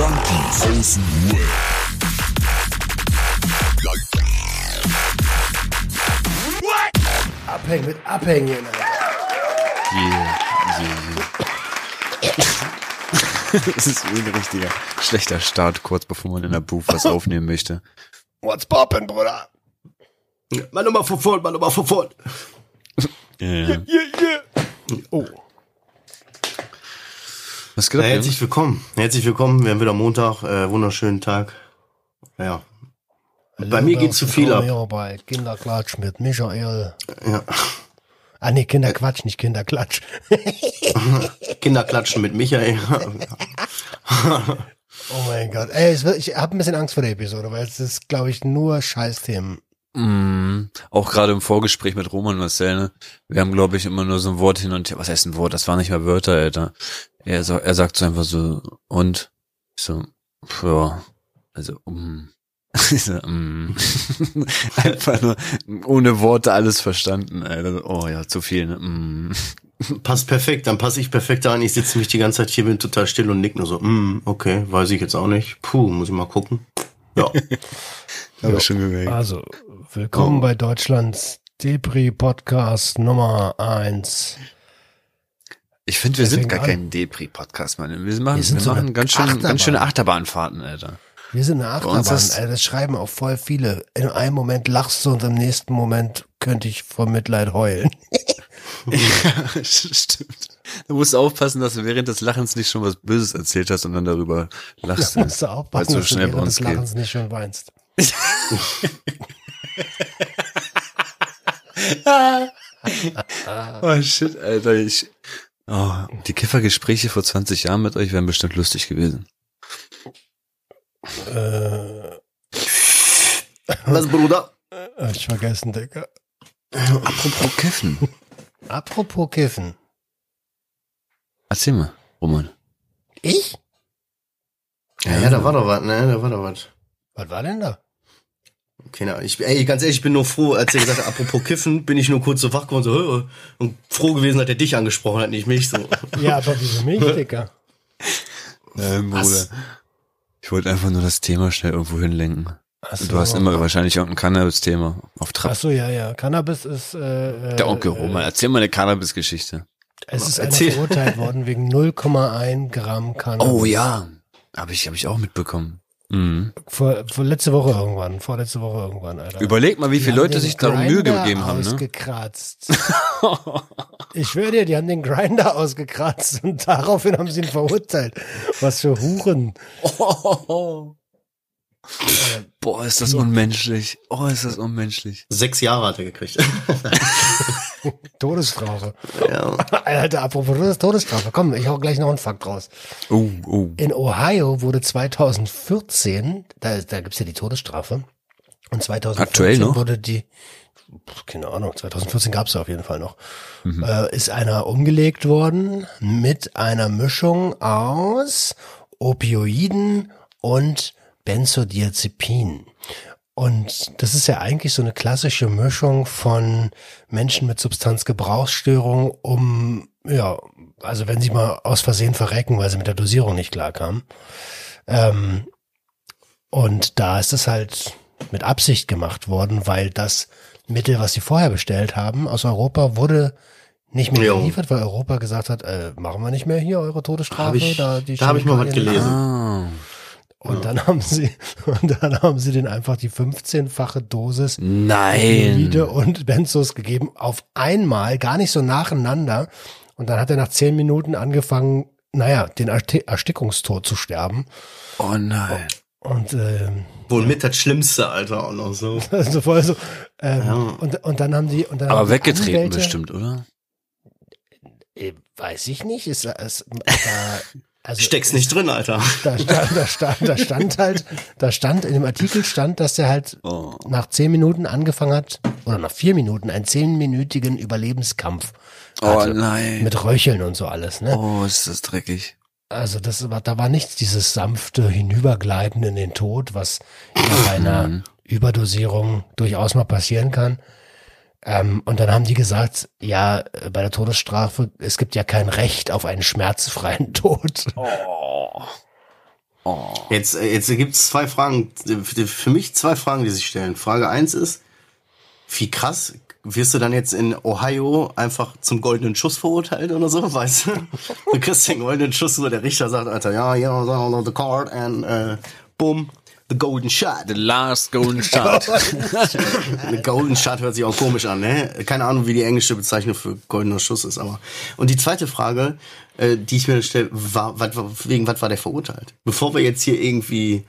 Junkies aus dem Web. Abhängen mit Abhängen. Yeah, yeah, yeah. Das ist ein richtiger schlechter Start, kurz bevor man in der Booth was aufnehmen möchte. What's poppin', Bruder? Mal nochmal vorn, mal nochmal von vorn. Ja, ja. Yeah, yeah. Oh. Was geht ab, Jungs? herzlich willkommen. Herzlich willkommen. Wir haben wieder Montag, äh, wunderschönen Tag. Ja. Bei mir geht zu viel ab. Bei Kinderklatsch mit Michael. ja. Ah, nee, Kinderquatsch, nicht Kinderklatsch. Kinder klatschen mit Michael. Oh mein Gott. Ey, ich habe ein bisschen Angst vor der Episode, weil es ist, glaube ich, nur Scheißthemen. Mm, auch gerade im Vorgespräch mit Roman und Marcel, ne? Wir haben, glaube ich, immer nur so ein Wort hin und her. Was heißt ein Wort? Das waren nicht mal Wörter, Alter. Er, sa- er sagt so einfach so, und? Ich so, pf, ja, also, um. Ich so, mm. einfach nur ohne Worte alles verstanden, Alter. Oh ja, zu viel, ne? Mm. Passt perfekt, dann passe ich perfekt an. Ich sitze mich die ganze Zeit hier, bin total still und nick nur so, mm, okay, weiß ich jetzt auch nicht. Puh, muss ich mal gucken. Ja. Aber schon gemerkt. Also, willkommen Oh. bei Deutschlands Depri-Podcast Nummer eins. Ich finde, wir sind Deswegen gar an. kein Depri-Podcast, Mann. Wir machen, Wir sind wir so machen eine ganz schön, Achterbahn. ganz schöne Achterbahnfahrten, Alter. Wir sind eine Achterbahn. Alter, das schreiben auch voll viele. In einem Moment lachst du und im nächsten Moment könnte ich vor Mitleid heulen. Ja, stimmt. Du musst aufpassen, dass du während des Lachens nicht schon was Böses erzählt hast und dann darüber lachst. Da musst du aufpassen, so dass schnell du bei während des geht. Lachens nicht schon weinst. Oh shit, Alter, ich. Oh, die Kiffergespräche vor 20 Jahren mit euch wären bestimmt lustig gewesen. Äh, Was, Bruder? hab ich vergessen, Digga. Apropos Kiffen. Apropos Kiffen. Erzähl mal, Roman. Ich? Ja, ja, da war doch was, ne? Da war doch was. Was war denn da? Keine Ahnung. Ich, ey, ganz ehrlich, ich bin nur froh, als er gesagt hat, apropos Kiffen, bin ich nur kurz so wach geworden, so, "Hö", und froh gewesen, dass er dich angesprochen hat, nicht mich, so. Ja, aber wieso mich, Digga? Ähm, Was? Bruder. Ich wollte einfach nur das Thema schnell irgendwo hinlenken. So. Du hast immer wahrscheinlich irgendein Cannabis-Thema auf Trab. Ach so, ja, ja. Cannabis ist, äh, Der Onkel äh, Roman, erzähl mal eine Cannabis-Geschichte. Es ist einer Erzähl. verurteilt worden wegen 0,1 Gramm Cannabis. Oh ja. Habe ich, hab ich auch mitbekommen. Mhm. Vor, vor letzte Woche irgendwann, vorletzte Woche irgendwann, Alter. Überleg mal, wie Die viele Leute sich darum Mühe gegeben haben, ne? ausgekratzt. Ich schwöre dir, die haben den Grinder ausgekratzt und daraufhin haben sie ihn verurteilt. Was für Huren. Boah, ist das unmenschlich. Oh, ist das unmenschlich. Sechs Jahre hat er gekriegt. Todesstrafe. ja. Alter, apropos Todesstrafe. Komm, ich hau gleich noch einen Fakt raus. Oh, oh. In Ohio wurde 2014, da, da gibt's ja die Todesstrafe. Und 2014 Aktuell noch? wurde die, keine Ahnung, 2014 gab's ja auf jeden Fall noch, Mhm. äh, ist einer umgelegt worden mit einer Mischung aus Opioiden und Benzodiazepin. Und das ist ja eigentlich so eine klassische Mischung von Menschen mit Substanzgebrauchsstörung, um, ja, also wenn sie mal aus Versehen verrecken, weil sie mit der Dosierung nicht klarkamen. Ähm, und da ist es halt mit Absicht gemacht worden, weil das Mittel, was sie vorher bestellt haben, aus Europa wurde nicht mehr geliefert, weil Europa gesagt hat, äh, machen wir nicht mehr hier eure Todesstrafe. Hab ich- da da hab ich mal was gelesen. Ah. Und dann haben sie, und dann haben sie den einfach die 15-fache Dosis Nein. Opioide und Benzos gegeben auf einmal, gar nicht so nacheinander. Und dann hat er nach zehn Minuten angefangen, naja, den Ersti- Erstickungstod zu sterben. Oh nein. Und ähm, Wohl mit das Schlimmste, Alter, auch noch so. also voll so. Ähm, Ja. und, und dann haben die und dann haben Aber weggetreten Anwälte- bestimmt, oder? Äh, weiß ich nicht. Ist, ist, da, also Steck's nicht drin, Alter. Da stand, da stand, da stand halt, da stand in dem Artikel stand, dass er halt Oh. nach zehn Minuten angefangen hat oder nach vier Minuten einen zehnminütigen Überlebenskampf Oh hatte. nein. mit Röcheln und so alles. Ne? Oh, ist das dreckig. Also das war, da war nichts dieses sanfte Hinübergleiten in den Tod, was bei einer Überdosierung durchaus mal passieren kann. Ähm, und dann haben die gesagt, ja, äh, bei der Todesstrafe, es gibt ja kein Recht auf einen schmerzfreien Tod. Oh. Oh. Jetzt, äh, jetzt gibt's zwei Fragen, für mich zwei Fragen, die sich stellen. Frage eins ist, wie krass wirst du dann jetzt in Ohio einfach zum goldenen Schuss verurteilt oder so, weißt du? Du kriegst den goldenen Schuss, wo der Richter sagt, Alter, ja, ja, yeah, the card and uh, boom, the golden shot. The last golden shot. Eine Golden Shot hört sich auch komisch an, ne? Keine Ahnung, wie die englische Bezeichnung für goldener Schuss ist, aber. Und die zweite Frage, äh, die ich mir stelle, war, wat, wegen was war der verurteilt? Bevor wir jetzt hier irgendwie,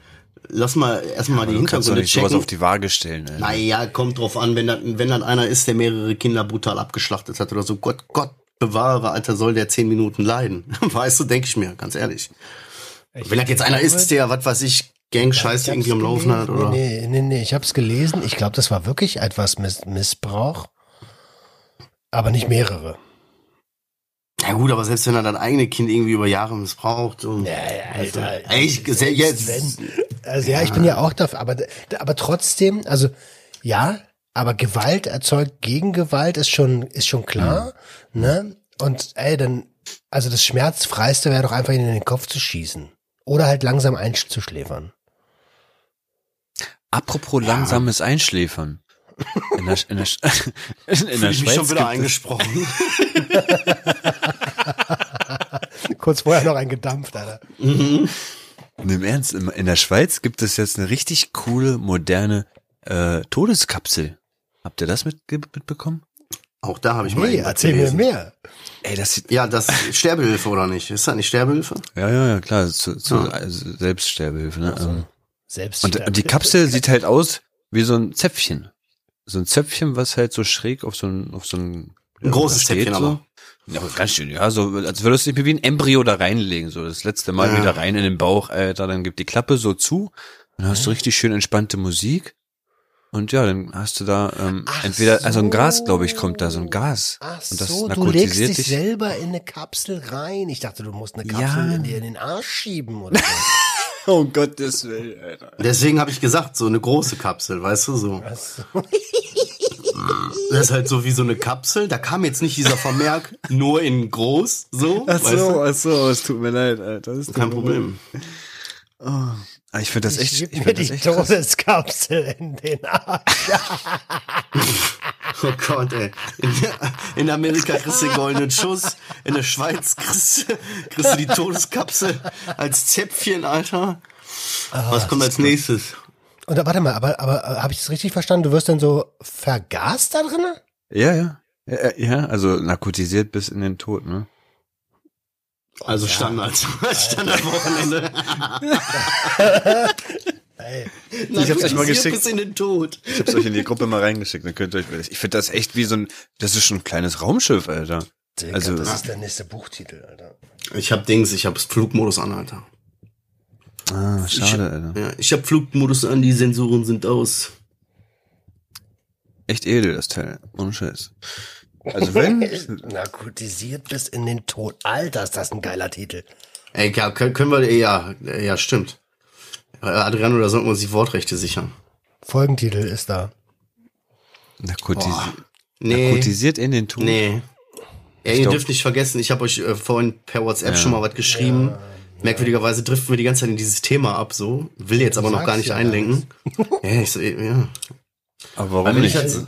lass mal erstmal die du kannst doch Hintergründe nicht sowas checken. auf die Waage stellen. Alter. Naja, kommt drauf an, wenn dann, wenn dann einer ist, der mehrere Kinder brutal abgeschlachtet hat oder so. Gott, Gott bewahre, Alter, soll der zehn Minuten leiden. Weißt du, denke ich mir, ganz ehrlich. wenn das jetzt einer ist, der, was weiß ich, Gang-Scheiß hab's irgendwie am Laufen hat, oder? Nee, nee, nee, ich hab's gelesen. Ich glaube, das war wirklich etwas Miss Missbrauch. Aber nicht mehrere. Ja gut, aber selbst wenn er das eigene Kind irgendwie über Jahre missbraucht und. Ja, ja, Alter. Ey, ich, jetzt. Also ja, ich bin ja auch dafür, aber, aber trotzdem, also ja, aber Gewalt erzeugt Gegengewalt ist schon, ist schon klar, ne? Und ey, dann, also das Schmerzfreiste wäre doch einfach ihn in den Kopf zu schießen. Oder halt langsam einzuschläfern. Apropos langsames Einschläfern. In der, in der, in, in der fühl ich mich Schweiz schon wieder gibt es, eingesprochen. Kurz vorher noch ein gedampft, Alter. Nee, im Ernst, in der Schweiz gibt es jetzt eine richtig coole, moderne äh, Todeskapsel. Habt ihr das mit, mitbekommen? Auch da habe ich mal Nee, erzähl mir gelesen. mehr. Ey, das sieht, Ja, das Sterbehilfe oder nicht? Ist das nicht Sterbehilfe? ja, ja, ja, klar, zu, zu Ja. also Selbststerbehilfe, ne? Ähm, Selbst Und, und die Kapsel sieht halt aus wie so ein Zäpfchen. So ein Zäpfchen, was halt so schräg auf so ein, auf so ein, Ein großes steht Zäpfchen so. aber. Ja, aber ganz schön, ja, so, als würdest du dich wie ein Embryo da reinlegen, so das letzte Mal Ja. wieder rein in den Bauch, Alter, dann gibt die Klappe so zu, dann hast du richtig schön entspannte Musik. Und ja, dann hast du da ähm, Ach entweder, also ein so. Gas, glaube ich, kommt da, so ein Gas. Ach und das so, du legst narkotisiert dich dich. selber in eine Kapsel rein. Ich dachte, du musst eine Kapsel Ja. in dir in den Arsch schieben oder so. Oh Gottes Willen, Alter. Deswegen habe ich gesagt, so eine große Kapsel, weißt du, so. Ach so. Das ist halt so wie so eine Kapsel. Da kam jetzt nicht dieser Vermerk nur in groß, so. Ach weißt so, du? ach so, es tut mir leid, Alter. Das ist Kein Problem. Ah, Ich finde das echt, Ich mir finde die das echt. Todeskapsel in den Arsch. Oh Gott, ey. In, in Amerika kriegst du den goldenen Schuss. In der Schweiz kriegst, du- kriegst du die Todeskapsel als Zäpfchen, Alter. Was kommt als nächstes? Und da, warte mal, aber, aber habe ich das richtig verstanden? Du wirst dann so vergast da drin? Ja, ja. Ja, ja, also narkotisiert bis in den Tod, ne? Also Standard. Standardwochenende. Ey, Ich hab's euch mal geschickt. Bis in den Tod. Ich hab's euch in die Gruppe mal reingeschickt, dann könnt ihr euch, ich finde das echt wie so ein, das ist schon ein kleines Raumschiff, Alter. Digga, Also- das ist der nächste Buchtitel, Alter. Ich hab Dings, ich hab Flugmodus an, Alter. Ah, schade, Alter. Ja, ich hab Flugmodus an, die Sensoren sind aus. Echt edel, das Teil. Ohne Scheiß. Also wenn, Narkotisiert bis in den Tod. Alter, ist das ein geiler Titel. Ey, ja, können wir, ja, ja, stimmt. Adriano, da sollten wir uns die Wortrechte sichern. Folgentitel ist da. narkotisi Nee, narkotisiert in den Tod. nee. Ja, ihr dürft nicht vergessen, ich habe euch äh, vorhin per WhatsApp schon mal was geschrieben. Merkwürdigerweise driften wir die ganze Zeit in dieses Thema ab, so. Will jetzt aber noch gar nicht ja einlenken. ja, ich so, ja. Aber warum nicht? ich jetzt-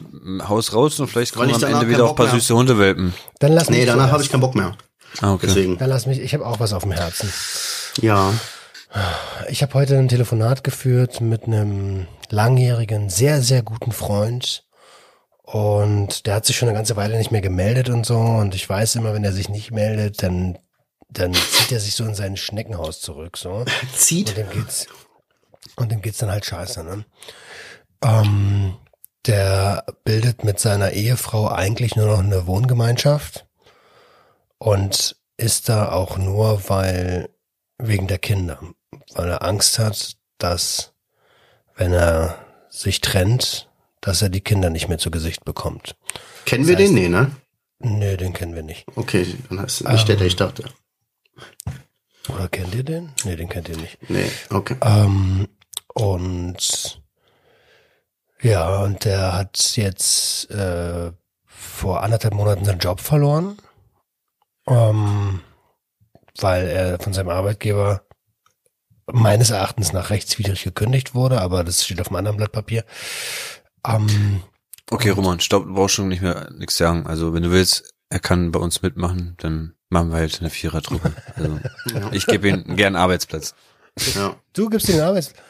Haus raus und vielleicht kommen ich am Ende wieder auch ein paar mehr süße Hundewelpen. Dann lass mich Nee, danach habe ich keinen Bock mehr. Ah, okay. Deswegen. Dann lass mich, ich habe auch was auf dem Herzen. Ja. Ich habe heute ein Telefonat geführt mit einem langjährigen, sehr, sehr guten Freund. Und der hat sich schon eine ganze Weile nicht mehr gemeldet und so. Und ich weiß immer, wenn er sich nicht meldet, dann, dann zieht er sich so in sein Schneckenhaus zurück. So. Und Zieht. dem geht's, und dem geht's dann halt scheiße, ne? Ähm, der bildet mit seiner Ehefrau eigentlich nur noch eine Wohngemeinschaft und ist da auch nur, weil, wegen der Kinder, weil er Angst hat, dass, wenn er sich trennt, dass er die Kinder nicht mehr zu Gesicht bekommt. Kennen wir Das heißt- den? Nee, ne? Nö, den kennen wir nicht. Okay, dann heißt es nicht der, der ich dachte. Oder kennt ihr den? Nee, den kennt ihr nicht. Nee, okay. Ähm, und ja, und der hat jetzt äh, vor anderthalb Monaten seinen Job verloren, ähm, weil er von seinem Arbeitgeber meines Erachtens nach rechtswidrig gekündigt wurde, aber das steht auf einem anderen Blatt Papier. Ähm, Okay, Roman, stopp, du brauchst schon nicht mehr nichts sagen. Also wenn du willst, er kann bei uns mitmachen, dann machen wir halt eine Vierertruppe. Also ich gebe ihm gern einen Arbeitsplatz. Ja. du gibst den Arbeits Ja,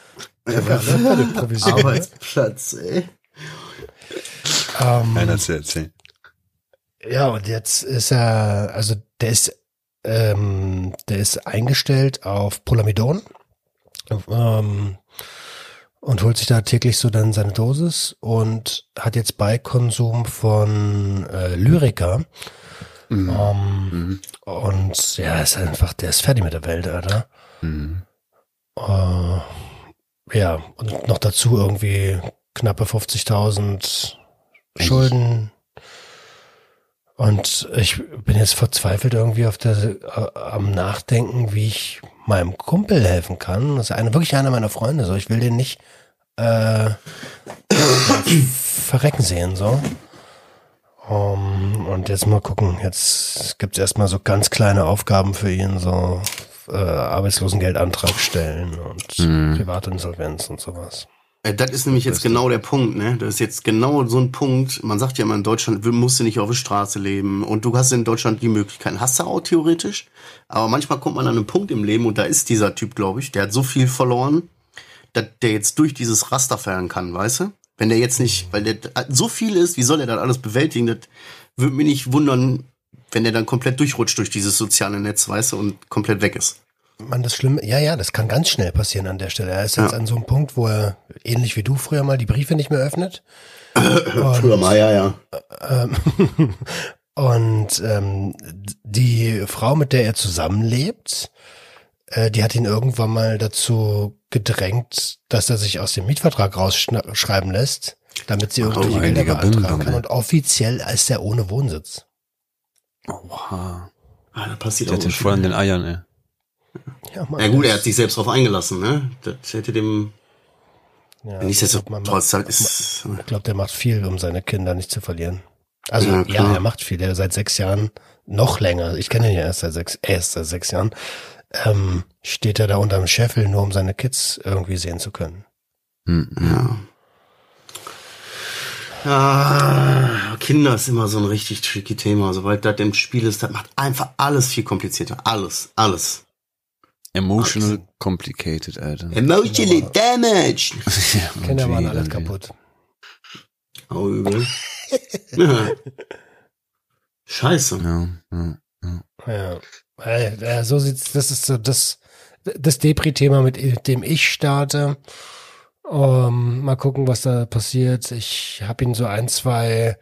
ne? Arbeitsplatz, ey. ähm, Einer zu erzählen. Ja, und jetzt ist er, also der ist, ähm, der ist eingestellt auf Polamidon ähm, und holt sich da täglich so dann seine Dosis und hat jetzt Beikonsum von äh, Lyrica. Mhm. Ähm, Mhm. und ja, ist einfach, der ist fertig mit der Welt, Alter. Mhm. Äh, ja, und noch dazu irgendwie knappe 50.000 Schulden. Und ich bin jetzt verzweifelt irgendwie auf der, äh, am Nachdenken, wie ich meinem Kumpel helfen kann. Das ist eine, wirklich einer meiner Freunde, so. Ich will den nicht, äh, verrecken sehen, so. Um, und jetzt mal gucken. Jetzt gibt's erstmal so ganz kleine Aufgaben für ihn, so äh, Arbeitslosengeldantrag stellen und Mhm. Privatinsolvenz und sowas. Äh, Das ist nämlich jetzt genau der Punkt, ne? Das ist jetzt genau so ein Punkt. Man sagt ja immer in Deutschland, musst du nicht auf der Straße leben und du hast in Deutschland die Möglichkeiten. Hast du auch theoretisch, aber manchmal kommt man an einen Punkt im Leben und da ist dieser Typ, glaube ich, der hat so viel verloren, dass der jetzt durch dieses Raster fallen kann, weißt du? Wenn der jetzt nicht, weil der so viel ist, wie soll er das alles bewältigen? Das würde mich nicht wundern, wenn der dann komplett durchrutscht durch dieses soziale Netz, weißt du, und komplett weg ist. Man, das Schlimme, ja, ja, das kann ganz schnell passieren an der Stelle. Er ist jetzt Ja. an so einem Punkt, wo er, ähnlich wie du früher mal, die Briefe nicht mehr öffnet. Früher mal, ja, ja. Ähm, und ähm, die Frau, mit der er zusammenlebt, äh, die hat ihn irgendwann mal dazu gedrängt, dass er sich aus dem Mietvertrag rausschreiben lässt, damit sie irgendwelche Gelder beantragen kann. Und offiziell ist er ohne Wohnsitz. Oha. Ah, da passiert Der auch hat den voll an den Eiern, ey. Ja, Mann, Ja gut, er hat sich selbst drauf eingelassen, ne? Das hätte dem ja, Wenn ich jetzt so glaub, man trotz macht- halt ist. Ich glaube, der macht viel, um seine Kinder nicht zu verlieren. Also Ja, ja, er macht viel. Der seit sechs Jahren, noch länger, ich kenne ihn ja erst seit sechs, erst seit sechs Jahren, ähm, steht er da unterm Scheffel, nur um seine Kids irgendwie sehen zu können. Mhm. Ja. Ah, Kinder ist immer so ein richtig tricky Thema. Sobald das im Spiel ist, das macht einfach alles viel komplizierter. Alles, alles. Emotional complicated, Alter. Emotionally damaged. Ja, Kinder waren alles kaputt. Oh, übel. ja. Scheiße. Ja, ja. Ja. Äh, so sieht's, das ist so das, das Depri-Thema, mit dem ich starte. Ähm, mal gucken, was da passiert. Ich habe ihm so ein, zwei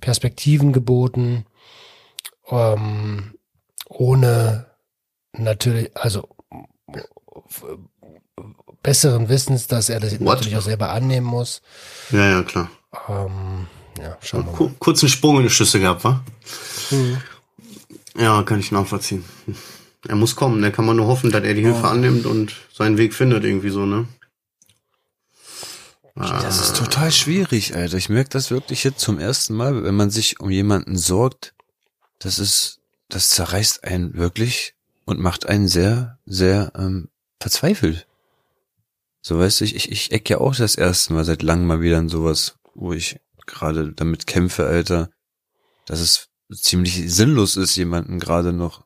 Perspektiven geboten, ähm, ohne natürlich, also besseren Wissens, dass er das What? natürlich auch selber annehmen muss. Ja, ja, klar. Ähm, ja, schauen wir mal. Ku kurzen Sprung in die Schüsse gehabt, wa? Mhm. Ja, kann ich nachvollziehen. Er muss kommen, da kann man nur hoffen, dass er die Hilfe annimmt und seinen Weg findet irgendwie so, ne? Das ist total schwierig, Alter. Ich merke das wirklich jetzt zum ersten Mal, wenn man sich um jemanden sorgt. Das ist, das zerreißt einen wirklich und macht einen sehr, sehr ähm, verzweifelt. So weißt du, ich, ich, ich eck ja auch das erste Mal seit langem mal wieder in sowas, wo ich gerade damit kämpfe, Alter, dass es ziemlich sinnlos ist, jemanden gerade noch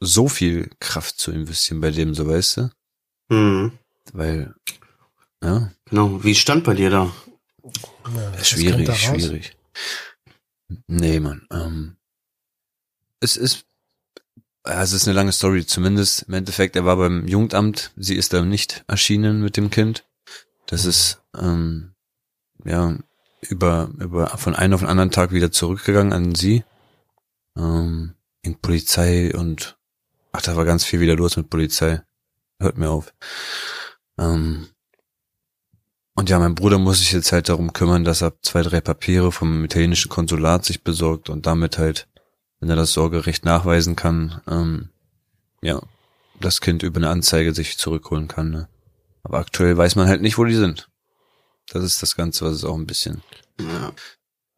so viel Kraft zu investieren bei dem, so weißt du? Mhm. Weil, ja, Genau. Wie stand bei dir da? Ja, was Schwierig, da schwierig. Nee, Mann. Ähm, es ist, ja, es ist eine lange Story. Zumindest im Endeffekt, er war beim Jugendamt. Sie ist da nicht erschienen mit dem Kind. Das ist, ähm, ja, über, über, von einem auf den anderen Tag wieder zurückgegangen an sie. Ähm, in Polizei und, ach, da war ganz viel wieder los mit Polizei. Hört mir auf. Ähm, und ja, mein Bruder muss sich jetzt halt darum kümmern, dass er zwei, drei Papiere vom italienischen Konsulat sich besorgt und damit halt, wenn er das Sorgerecht nachweisen kann, ähm, ja, das Kind über eine Anzeige sich zurückholen kann. Ne? Aber aktuell weiß man halt nicht, wo die sind. Das ist das Ganze, was es auch ein bisschen. Ja.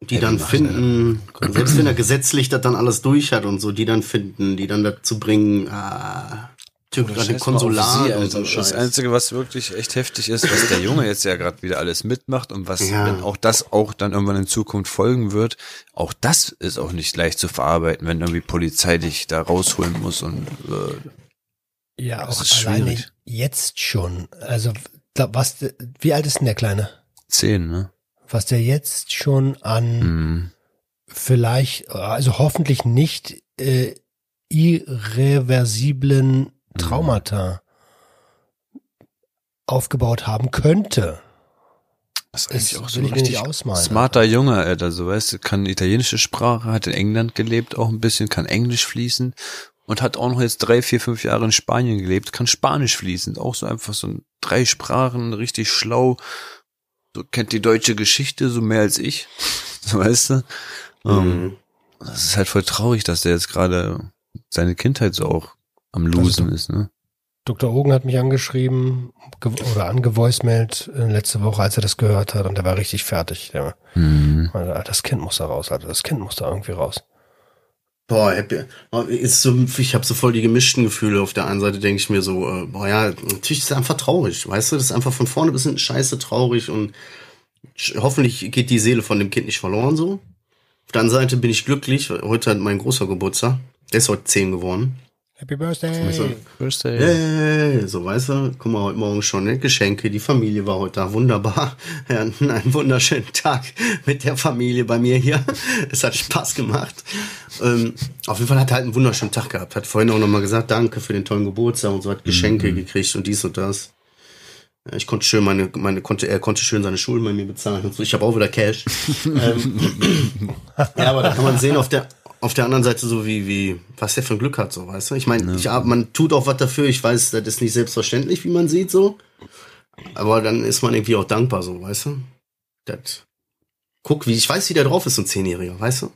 Die dann machen finden, selbst wenn er gesetzlich das dann alles durch hat und so, die dann finden, die dann dazu bringen, ah, Typ gerade scheiß Konsulat und Alter. so ein Das Scheiß. Einzige, was wirklich echt heftig ist, was der Junge jetzt ja gerade wieder alles mitmacht und was, Ja. wenn auch das auch dann irgendwann in Zukunft folgen wird, auch das ist auch nicht leicht zu verarbeiten, wenn irgendwie Polizei dich da rausholen muss und äh, Ja, auch ist alleine schwierig. jetzt schon. Also, da- was, wie alt ist denn der Kleine? zehn, ne? Was der jetzt schon an Mhm. vielleicht, also hoffentlich nicht äh, irreversiblen Traumata aufgebaut haben könnte. Das ist Das auch so ein richtig ausmalen, smarter Junge, Alter, so weißt du, kann italienische Sprache, hat in England gelebt auch ein bisschen, kann Englisch fließen und hat auch noch jetzt drei, vier, fünf Jahre in Spanien gelebt, kann Spanisch fließend, auch so einfach so ein, drei Sprachen, richtig schlau, so kennt die deutsche Geschichte so mehr als ich, so weißt du. Ähm, Mhm. das ist halt voll traurig, dass der jetzt gerade seine Kindheit so auch am Losen ist, ne? Dr. Ogen hat mich angeschrieben ge- oder angevoicemailt äh, letzte Woche, als er das gehört hat und der war richtig fertig. Der, Mhm. meinte, das Kind muss da raus, Alter, das Kind muss da irgendwie raus. Boah, happy. ist so, ich habe so voll die gemischten Gefühle. Auf der einen Seite denke ich mir so, äh, boah ja, natürlich ist es einfach traurig, weißt du, das ist einfach von vorne bis hinten scheiße traurig und hoffentlich geht die Seele von dem Kind nicht verloren so. Auf der anderen Seite bin ich glücklich, heute hat mein großer Geburtstag, der ist heute zehn geworden. Happy Birthday! So, Birthday. Hey, so weißt du, guck mal, heute Morgen schon, ne? Geschenke, die Familie war heute da, wunderbar. Ja, einen wunderschönen Tag mit der Familie bei mir hier. Es hat Spaß gemacht. Ähm, auf jeden Fall hat er halt einen wunderschönen Tag gehabt. Hat vorhin auch nochmal gesagt, danke für den tollen Geburtstag und so, hat Geschenke gekriegt und dies und das. Ich konnte schön meine, meine, konnte, er konnte schön seine Schulden bei mir bezahlen und so. Ich habe auch wieder Cash. ähm, ja, aber da kann man sehen auf der, auf der anderen Seite so wie, wie, was der für ein Glück hat, so, weißt du? Ich meine, ich, hab- man tut auch was dafür. Ich weiß, das ist nicht selbstverständlich, wie man sieht, so. Aber dann ist man irgendwie auch dankbar, so, weißt du? Das, guck, wie, ich weiß, wie der drauf ist, so ein Zehnjähriger, weißt du?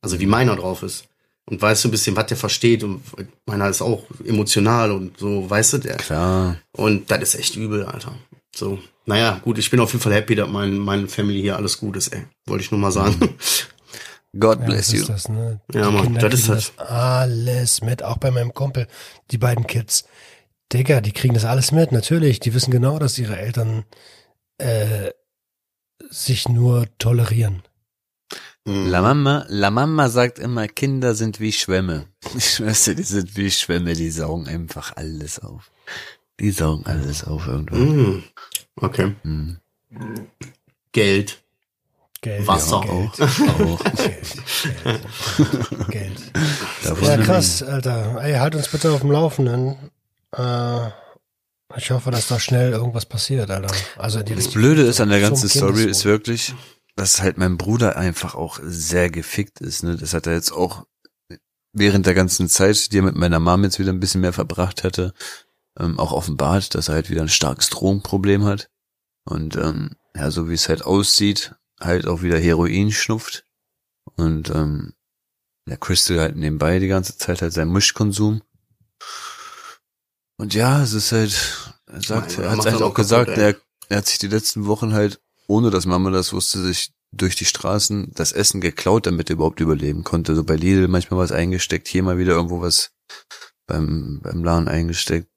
Also, wie meiner drauf ist. Und weißt du ein bisschen, was der versteht und meiner ist auch emotional und so, weißt du, der, Klar. und das ist echt übel, Alter. So, naja, gut, ich bin auf jeden Fall happy, dass mein, meine Family hier alles gut ist, ey. Wollte ich nur mal sagen. God Ja, bless das you. ist das, ne? Ja, Die Mann, Kinder das ist kriegen das. das alles mit, auch bei meinem Kumpel, die beiden Kids. Digga, die kriegen das alles mit, natürlich. Die wissen genau, dass ihre Eltern äh, sich nur tolerieren. Mhm. La Mama, La Mama sagt immer, Kinder sind wie Schwämme. Ich schwör's dir, die sind wie Schwämme, die saugen einfach alles auf. Die saugen alles auf irgendwann. Mhm. Okay. Mhm. Geld. Geld. Wasser ja, auch. Geld, Auch. Geld. Geld. Davon Ja, krass, Alter. Ey, halt uns bitte auf dem Laufenden. Äh, ich hoffe, dass da schnell irgendwas passiert, Alter. Also die, Das Blöde ist an der ganzen Story ist wirklich, dass halt mein Bruder einfach auch sehr gefickt ist. Ne? Das hat er jetzt auch während der ganzen Zeit, die er mit meiner Mom jetzt wieder ein bisschen mehr verbracht hatte, ähm, auch offenbart, dass er halt wieder ein starkes Drogenproblem hat. Und ähm, ja, so wie es halt aussieht, halt auch wieder Heroin schnupft. Und ähm, der Crystal halt nebenbei die ganze Zeit halt sein Mischkonsum. Und ja, es ist halt, er sagt, Mann, er hat macht halt auch auch kaputt, gesagt, ey. er, er hat sich die letzten Wochen halt, ohne dass Mama das wusste, sich durch die Straßen das Essen geklaut, damit er überhaupt überleben konnte. So bei Lidl manchmal was eingesteckt, hier mal wieder irgendwo was beim, beim Laden eingesteckt.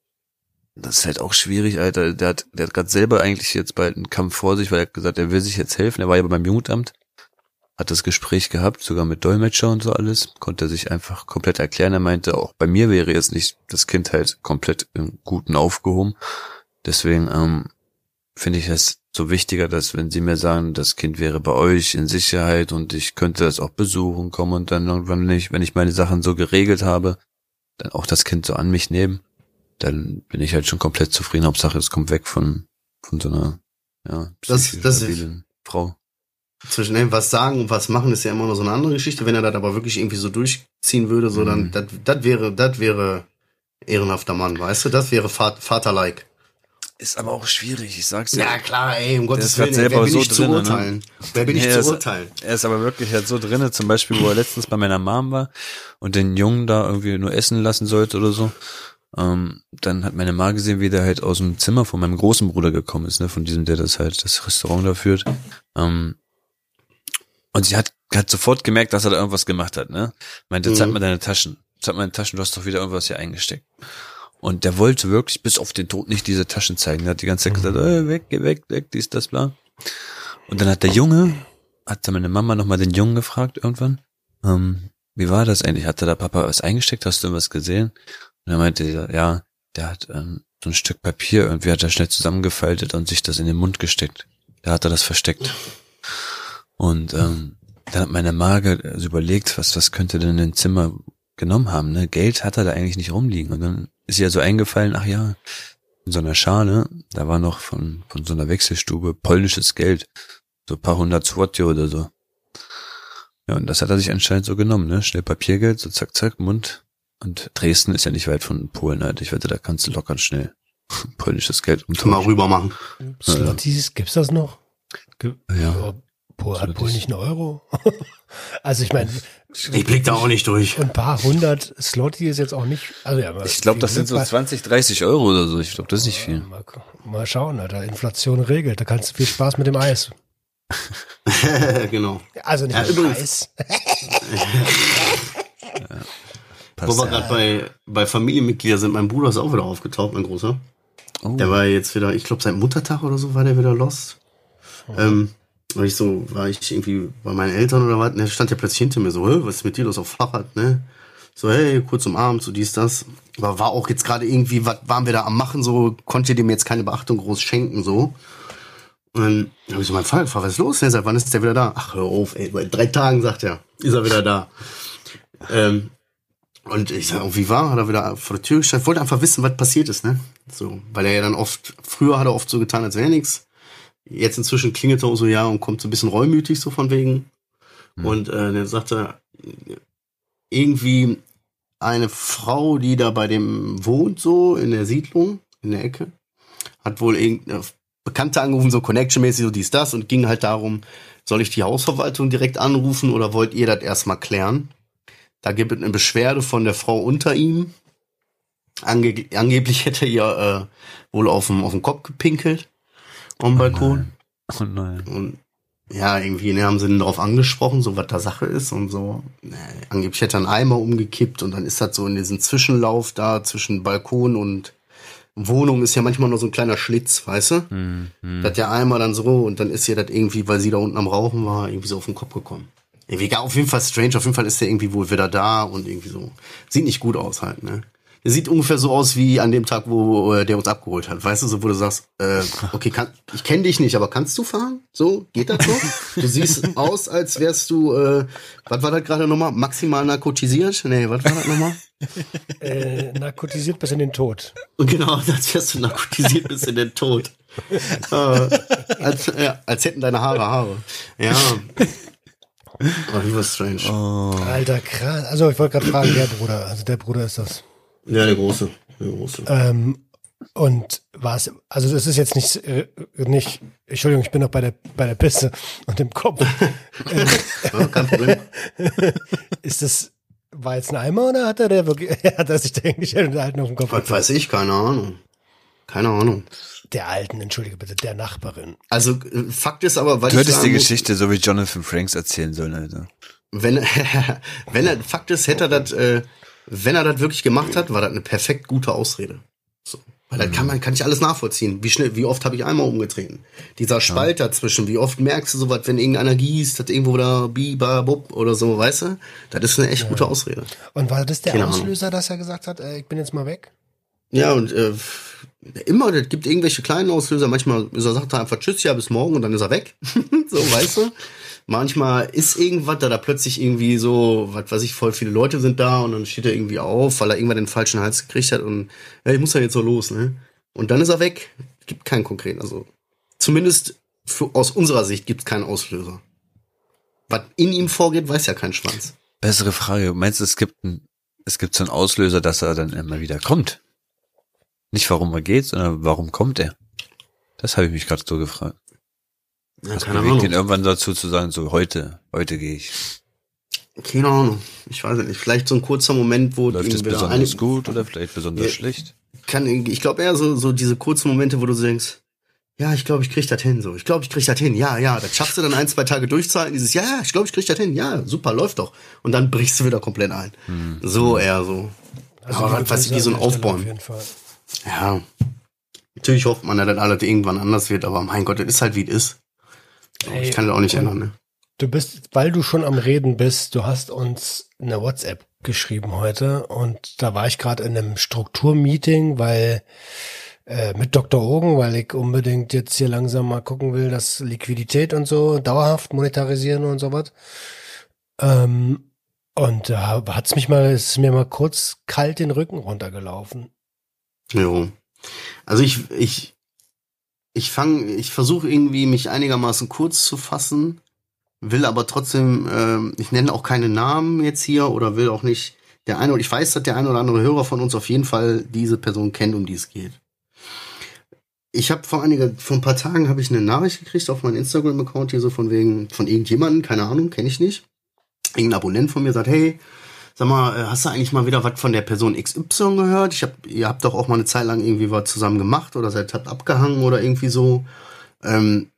Das ist halt auch schwierig, Alter. Der hat, der hat gerade selber eigentlich jetzt bald einen Kampf vor sich, weil er hat gesagt, er will sich jetzt helfen. Er war ja beim Jugendamt, hat das Gespräch gehabt, sogar mit Dolmetscher und so alles. Konnte er sich einfach komplett erklären. Er meinte, auch bei mir wäre jetzt nicht das Kind halt komplett im Guten aufgehoben. Deswegen ähm, finde ich es so wichtiger, dass wenn sie mir sagen, das Kind wäre bei euch in Sicherheit und ich könnte das auch besuchen kommen und dann irgendwann, ich, wenn ich meine Sachen so geregelt habe, dann auch das Kind so an mich nehmen, dann bin ich halt schon komplett zufrieden. Hauptsache, es kommt weg von, von so einer, ja, Das- das ist- Frau. Zwischen ey, was sagen und was machen ist ja immer noch so eine andere Geschichte. Wenn er das aber wirklich irgendwie so durchziehen würde, so dann, Mhm. das, das wäre, das wäre ehrenhafter Mann, weißt du? Das wäre Vat- Vater-like. Ist aber auch schwierig, ich sag's dir. Ja, klar, ey, um Gottes ist Willen, selber wer bin so ich zu drinne, ne? urteilen? Wer bin ich Nee, zu es- urteilen? Er ist aber wirklich halt so drinne, zum Beispiel, wo er letztens bei meiner Mom war und den Jungen da irgendwie nur essen lassen sollte oder so. Ähm, dann hat meine Mama gesehen, wie der halt aus dem Zimmer von meinem großen Bruder gekommen ist, ne, von diesem, der das halt, das Restaurant da führt. Ähm, und sie hat, hat sofort gemerkt, dass er da irgendwas gemacht hat, ne? Meinte, zeig Mhm. mal deine Taschen. Zeig mal deine Taschen, du hast doch wieder irgendwas hier eingesteckt. Und der wollte wirklich bis auf den Tod nicht diese Taschen zeigen. Er hat die ganze Zeit gesagt, äh, weg, geh weg, weg, dies, das, bla. Und dann hat der Junge, hat dann meine Mama nochmal den Jungen gefragt irgendwann, ähm, wie war das eigentlich? Hatte da Papa was eingesteckt? Hast du was gesehen? Und er meinte, ja, der hat ähm, so ein Stück Papier irgendwie hat er schnell zusammengefaltet und sich das in den Mund gesteckt. Da hat er das versteckt. Und ähm, dann hat meine Mage also überlegt, was, was könnte denn in dem Zimmer genommen haben. Ne? Geld hat er da eigentlich nicht rumliegen. Und dann ist ihr so eingefallen, ach ja, in so einer Schale, da war noch von, von so einer Wechselstube polnisches Geld. So paar hundert Złoty oder so. Ja, und das hat er sich anscheinend so genommen, ne? Schnell Papiergeld, so zack, zack, Mund. Und Dresden ist ja nicht weit von Polen, halt. Ich wette, da kannst du locker schnell polnisches Geld Mal umtauschen. rüber machen. Slotties, gibt's das noch? Ja. Pol, hat. Polen nicht einen Euro? also ich meine, Ich blick da auch nicht durch. ein paar hundert Slotty ist jetzt auch nicht. Also ja, Ich glaube, das sind so mal- 20, 30 Euro oder so. Ich glaube, das ist nicht viel. Mal, mal schauen, Alter. Inflation regelt. Da kannst du viel Spaß mit dem Eis. genau. Also nicht Ja, mit dem Eis. Wo wir gerade bei, bei Familienmitgliedern sind, mein Bruder ist auch wieder aufgetaucht, mein Großer. Oh. Der war jetzt wieder, ich glaube, seit Muttertag oder so war der wieder lost. Ähm, war ich so, war ich irgendwie bei meinen Eltern oder was, und der stand ja plötzlich hinter mir so, "Hä, was ist mit dir los auf Fahrrad, ne? So, hey, kurz umarmt, so dies, das. Aber war auch jetzt gerade irgendwie, was waren wir da am machen, so, konnte dem jetzt keine Beachtung groß schenken, so. Und dann habe ich so meinen Vater gefragt, was ist los? Der sagt, wann ist der wieder da? Ach, hör auf, ey, bei drei Tagen, sagt er, ist er wieder da. Ähm, und ich sag, wie war? Hat er wieder vor der Tür gestanden? Wollte einfach wissen, was passiert ist, ne? So, weil er ja dann oft, früher hat er oft so getan, als wäre nichts. Jetzt inzwischen klingelt er auch so, ja, und kommt so ein bisschen reumütig, so von wegen. Und äh, dann sagt er, irgendwie eine Frau, die da bei dem wohnt, so in der Siedlung, in der Ecke, hat wohl irgendeine Bekannte angerufen, so Connection-mäßig, so dies, das, und ging halt darum, soll ich die Hausverwaltung direkt anrufen oder wollt ihr das erstmal klären? Da gibt es eine Beschwerde von der Frau unter ihm. Ange angeblich hätte ihr äh, wohl auf dem, auf Kopf gepinkelt am Balkon. Oh nein. Und ja, irgendwie ne, haben sie ihn darauf angesprochen, so was da Sache ist und so. Ne, angeblich hätte er einen Eimer umgekippt und dann ist das so in diesem Zwischenlauf da zwischen Balkon und Wohnung ist ja manchmal nur so ein kleiner Schlitz, weißt du? Hm, hm. Das der Eimer dann so und dann ist ihr das irgendwie, weil sie da unten am Rauchen war, irgendwie so auf den Kopf gekommen. Irgendwie gar auf jeden Fall strange, auf jeden Fall ist der irgendwie wohl wieder da und irgendwie so. Sieht nicht gut aus halt, ne? Der sieht ungefähr so aus wie an dem Tag, wo äh, der uns abgeholt hat. Weißt du, so wo du sagst, äh, okay, kann, ich kenne dich nicht, aber kannst du fahren? So, geht das so? Du siehst aus, als wärst du, äh, was war das gerade nochmal? Maximal narkotisiert? Nee, was war das nochmal? Äh, narkotisiert bis in den Tod. Und genau, als wärst du narkotisiert bis in den Tod. äh, als, ja, als hätten deine Haare Haare. Ja. Oh, wie war strange. Oh. Alter, krass. Also ich wollte gerade fragen, der Bruder. Also der Bruder ist das. Ja, der große. Der große. Ähm, und was, also das ist jetzt nicht, äh, nicht, Entschuldigung, ich bin noch bei der, bei der Pisse und im Kopf. Ja, kein Problem. ist das, war jetzt ein Eimer oder hat er der wirklich, hat er sich da eigentlich den Alten auf den Kopf Was weiß ich, keine Ahnung. Keine Ahnung. Der Alten, entschuldige bitte, der Nachbarin. Also, äh, Fakt ist aber, was Du ich hättest die Geschichte so wie Jonathan Franks erzählen sollen, Alter. wenn, wenn er, Fakt ist, hätte er das, äh, wenn er das wirklich gemacht hat, war das eine perfekt gute Ausrede. So. Weil dann kann man, kann ich alles nachvollziehen. Wie schnell, wie oft habe ich einmal umgetreten? Dieser Spalt dazwischen, wie oft merkst du sowas, wenn irgendeiner gießt, hat irgendwo da Biba, Bub oder so, weißt du? Das ist eine echt gute Ausrede. Und war das der Keine Ahnung. Auslöser, dass er gesagt hat, äh, ich bin jetzt mal weg? Ja, und äh, immer, das gibt irgendwelche kleinen Auslöser. Manchmal ist er, sagt er einfach Tschüss, ja, bis morgen und dann ist er weg. so, weißt du? Manchmal ist irgendwas, da da plötzlich irgendwie so, was weiß ich, voll viele Leute sind da und dann steht er irgendwie auf, weil er irgendwann den falschen Hals gekriegt hat und ja, ich muss ja jetzt so los, ne? Und dann ist er weg. Gibt keinen konkreten, also zumindest für, aus unserer Sicht gibt es keinen Auslöser. Was in ihm vorgeht, weiß ja kein Schwanz. Bessere Frage. Meinst du, es gibt ein, es gibt so einen Auslöser, dass er dann immer wieder kommt? Nicht warum er geht, sondern warum kommt er? Das habe ich mich gerade so gefragt. Ja, Was keine bewegt ihn Ahnung. irgendwann dazu zu sagen, so heute, heute gehe ich. Keine Ahnung. Ich weiß es nicht. Vielleicht so ein kurzer Moment, wo Läuft es irgendwie besonders eine- gut oder vielleicht besonders Ja. schlecht? kann, ich glaube eher so, so diese kurzen Momente, wo du so denkst, ja, ich glaube, ich krieg das hin, so. Ich glaube, ich krieg das hin. Ja, ja, das schaffst du dann ein, zwei Tage durchzuhalten. Dieses, ja, ja, ich glaube, ich krieg das hin. Ja, super, läuft doch. Und dann brichst du wieder komplett ein. So eher so. Aber liebe was wie so ein Aufbäumen. Auf jeden Fall. Ja. Natürlich hofft man, dass alles irgendwann anders wird, aber mein Gott, das ist halt wie es ist. Ey, ich kann das auch nicht ändern, ne? Du bist, weil du schon am Reden bist, du hast uns eine WhatsApp geschrieben heute und da war ich gerade in einem Strukturmeeting, weil äh, mit Dr. Ogen, weil ich unbedingt jetzt hier langsam mal gucken will, dass Liquidität und so dauerhaft monetarisieren und sowas. Ähm, und da hat's mich mal, ist mir mal kurz kalt den Rücken runtergelaufen. Jo. Also ich, ich, ich fange, ich versuche irgendwie mich einigermaßen kurz zu fassen, will aber trotzdem, ähm, ich nenne auch keine Namen jetzt hier oder will auch nicht der eine, ich weiß, dass der eine oder andere Hörer von uns auf jeden Fall diese Person kennt, um die es geht. Ich habe vor einiger, vor ein paar Tagen habe ich eine Nachricht gekriegt auf meinen Instagram-Account hier so von wegen, von irgendjemanden, keine Ahnung, kenne ich nicht. Irgendein Abonnent von mir sagt, hey, sag mal, äh, hast du eigentlich mal wieder was von der Person XY gehört? Ich hab, ihr habt doch auch mal eine Zeit lang irgendwie was zusammen gemacht oder seid habt abgehangen oder irgendwie so. Ähm,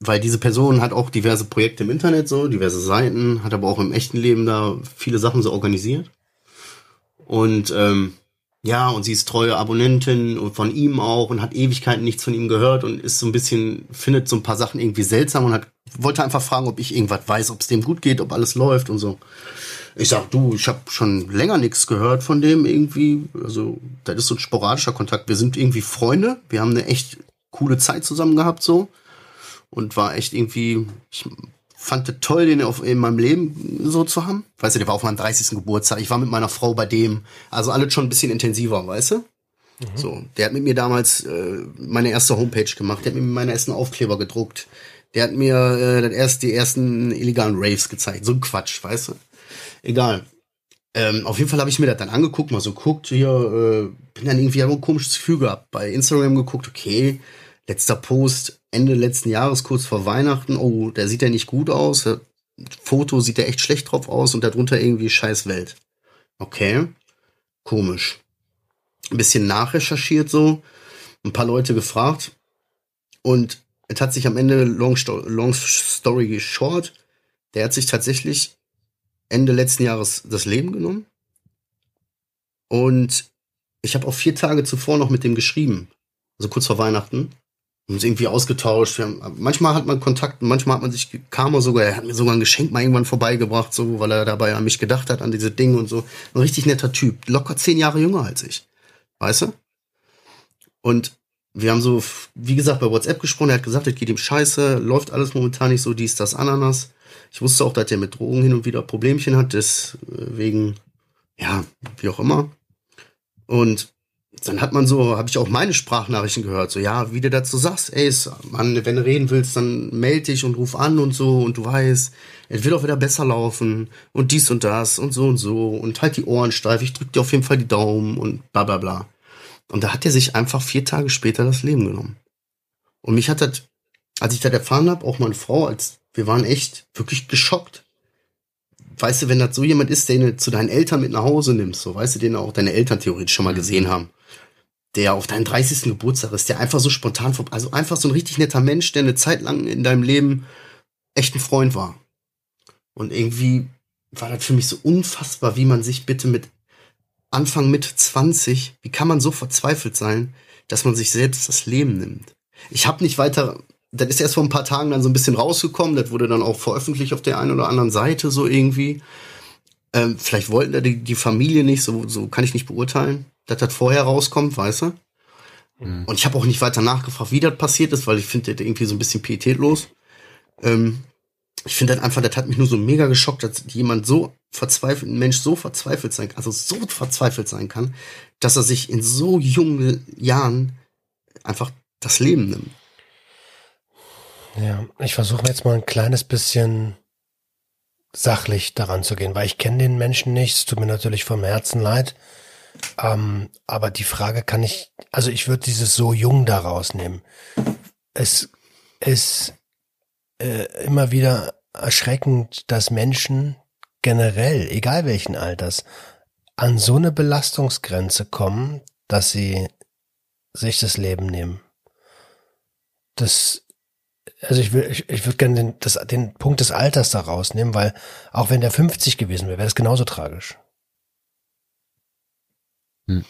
weil diese Person hat auch diverse Projekte im Internet, so, diverse Seiten, hat aber auch im echten Leben da viele Sachen so organisiert. Und ähm, ja, und sie ist treue Abonnentin und von ihm auch und hat Ewigkeiten nichts von ihm gehört und ist so ein bisschen, findet so ein paar Sachen irgendwie seltsam und hat, wollte einfach fragen, ob ich irgendwas weiß, ob es dem gut geht, ob alles läuft und so. Ich sag, du, ich habe schon länger nichts gehört von dem irgendwie. Also, das ist so ein sporadischer Kontakt. Wir sind irgendwie Freunde. Wir haben eine echt coole Zeit zusammen gehabt so und war echt irgendwie, ich fand es toll, den auf, in meinem Leben so zu haben. Weißt du, der war auf meinem 30. Geburtstag. Ich war mit meiner Frau bei dem. Also alles schon ein bisschen intensiver, weißt du? So, der hat mit mir damals äh, meine erste Homepage gemacht. Der hat mir meine ersten Aufkleber gedruckt. Der hat mir äh, das erst, die ersten illegalen Raves gezeigt. So ein Quatsch, weißt du? Egal. Ähm, auf jeden Fall habe ich mir das dann angeguckt, mal so guckt, hier, äh, bin dann irgendwie ein komisches Gefühl gehabt. Bei Instagram geguckt, okay, letzter Post, Ende letzten Jahres, kurz vor Weihnachten, oh, der sieht ja nicht gut aus. Foto sieht ja echt schlecht drauf aus und darunter irgendwie scheiß Welt. Okay, komisch. Ein bisschen nachrecherchiert so, ein paar Leute gefragt und es hat sich am Ende, long, long story short, der hat sich tatsächlich Ende letzten Jahres das Leben genommen. Und ich habe auch vier Tage zuvor noch mit dem geschrieben. Also kurz vor Weihnachten. Und uns irgendwie ausgetauscht. Haben, manchmal hat man Kontakt, manchmal hat man sich, kam er sogar, er hat mir sogar ein Geschenk mal irgendwann vorbeigebracht, so, weil er dabei an mich gedacht hat, an diese Dinge und so. Ein richtig netter Typ. Locker zehn Jahre jünger als ich. Weißt du? Und wir haben so, wie gesagt, bei WhatsApp gesprochen. Er hat gesagt, es geht ihm scheiße, läuft alles momentan nicht so, dies, das, Ananas. Ich wusste auch, dass er mit Drogen hin und wieder Problemchen hat, deswegen, ja, wie auch immer. Und dann hat man so, habe ich auch meine Sprachnachrichten gehört, so, ja, wie du dazu sagst, ey, Mann, wenn du reden willst, dann melde dich und ruf an und so und du weißt, es wird auch wieder besser laufen und dies und das und so und so und halt die Ohren steif, ich drück dir auf jeden Fall die Daumen und bla bla bla. Und da hat er sich einfach vier Tage später das Leben genommen. Und mich hat das, als ich das erfahren habe, auch meine Frau, als wir waren echt wirklich geschockt. Weißt du, wenn das so jemand ist, den du zu deinen Eltern mit nach Hause nimmst, so weißt du, den auch deine Eltern theoretisch schon mal gesehen haben, der auf deinen 30. Geburtstag ist, der einfach so spontan, also einfach so ein richtig netter Mensch, der eine Zeit lang in deinem Leben echt ein Freund war. Und irgendwie war das für mich so unfassbar, wie man sich bitte mit Anfang mit 20, wie kann man so verzweifelt sein, dass man sich selbst das Leben nimmt? Ich habe nicht weiter, das ist erst vor ein paar Tagen dann so ein bisschen rausgekommen, das wurde dann auch veröffentlicht auf der einen oder anderen Seite so irgendwie. Ähm, vielleicht wollten da die, die Familie nicht, so, so kann ich nicht beurteilen, dass das vorher rauskommt, weißt du? Mhm. Und ich habe auch nicht weiter nachgefragt, wie das passiert ist, weil ich finde das irgendwie so ein bisschen pietätlos. Ähm, ich finde das einfach, das hat mich nur so mega geschockt, dass jemand so verzweifelt, ein Mensch so verzweifelt sein kann, also so verzweifelt sein kann, dass er sich in so jungen Jahren einfach das Leben nimmt. Ja, ich versuche jetzt mal ein kleines bisschen sachlich daran zu gehen, weil ich kenne den Menschen nicht, es tut mir natürlich vom Herzen leid. Ähm, aber die Frage kann ich, also ich würde dieses so jung da rausnehmen. Es ist äh, immer wieder erschreckend, dass Menschen generell, egal welchen Alters, an so eine Belastungsgrenze kommen, dass sie sich das Leben nehmen. Das, also ich will, ich, ich würde gerne den, das, den Punkt des Alters da rausnehmen, weil auch wenn der 50 gewesen wäre, wäre das genauso tragisch. Hm.